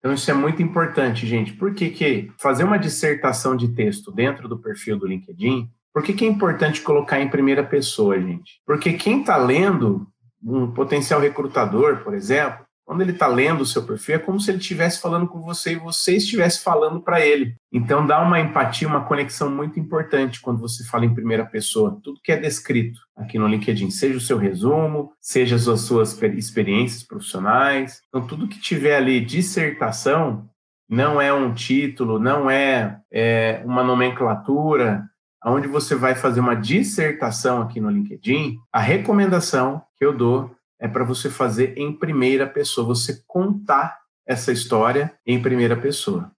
Então, isso é muito importante, gente. Por que, que fazer uma dissertação de texto dentro do perfil do LinkedIn? Por que, que é importante colocar em primeira pessoa, gente? Porque quem está lendo, um potencial recrutador, por exemplo, quando ele está lendo o seu perfil, é como se ele estivesse falando com você e você estivesse falando para ele. Então, dá uma empatia, uma conexão muito importante quando você fala em primeira pessoa. Tudo que é descrito aqui no LinkedIn, seja o seu resumo, seja as suas experiências profissionais. Então, tudo que tiver ali dissertação, não é um título, não é, é uma nomenclatura, onde você vai fazer uma dissertação aqui no LinkedIn, a recomendação que eu dou é para você fazer em primeira pessoa, você contar essa história em primeira pessoa.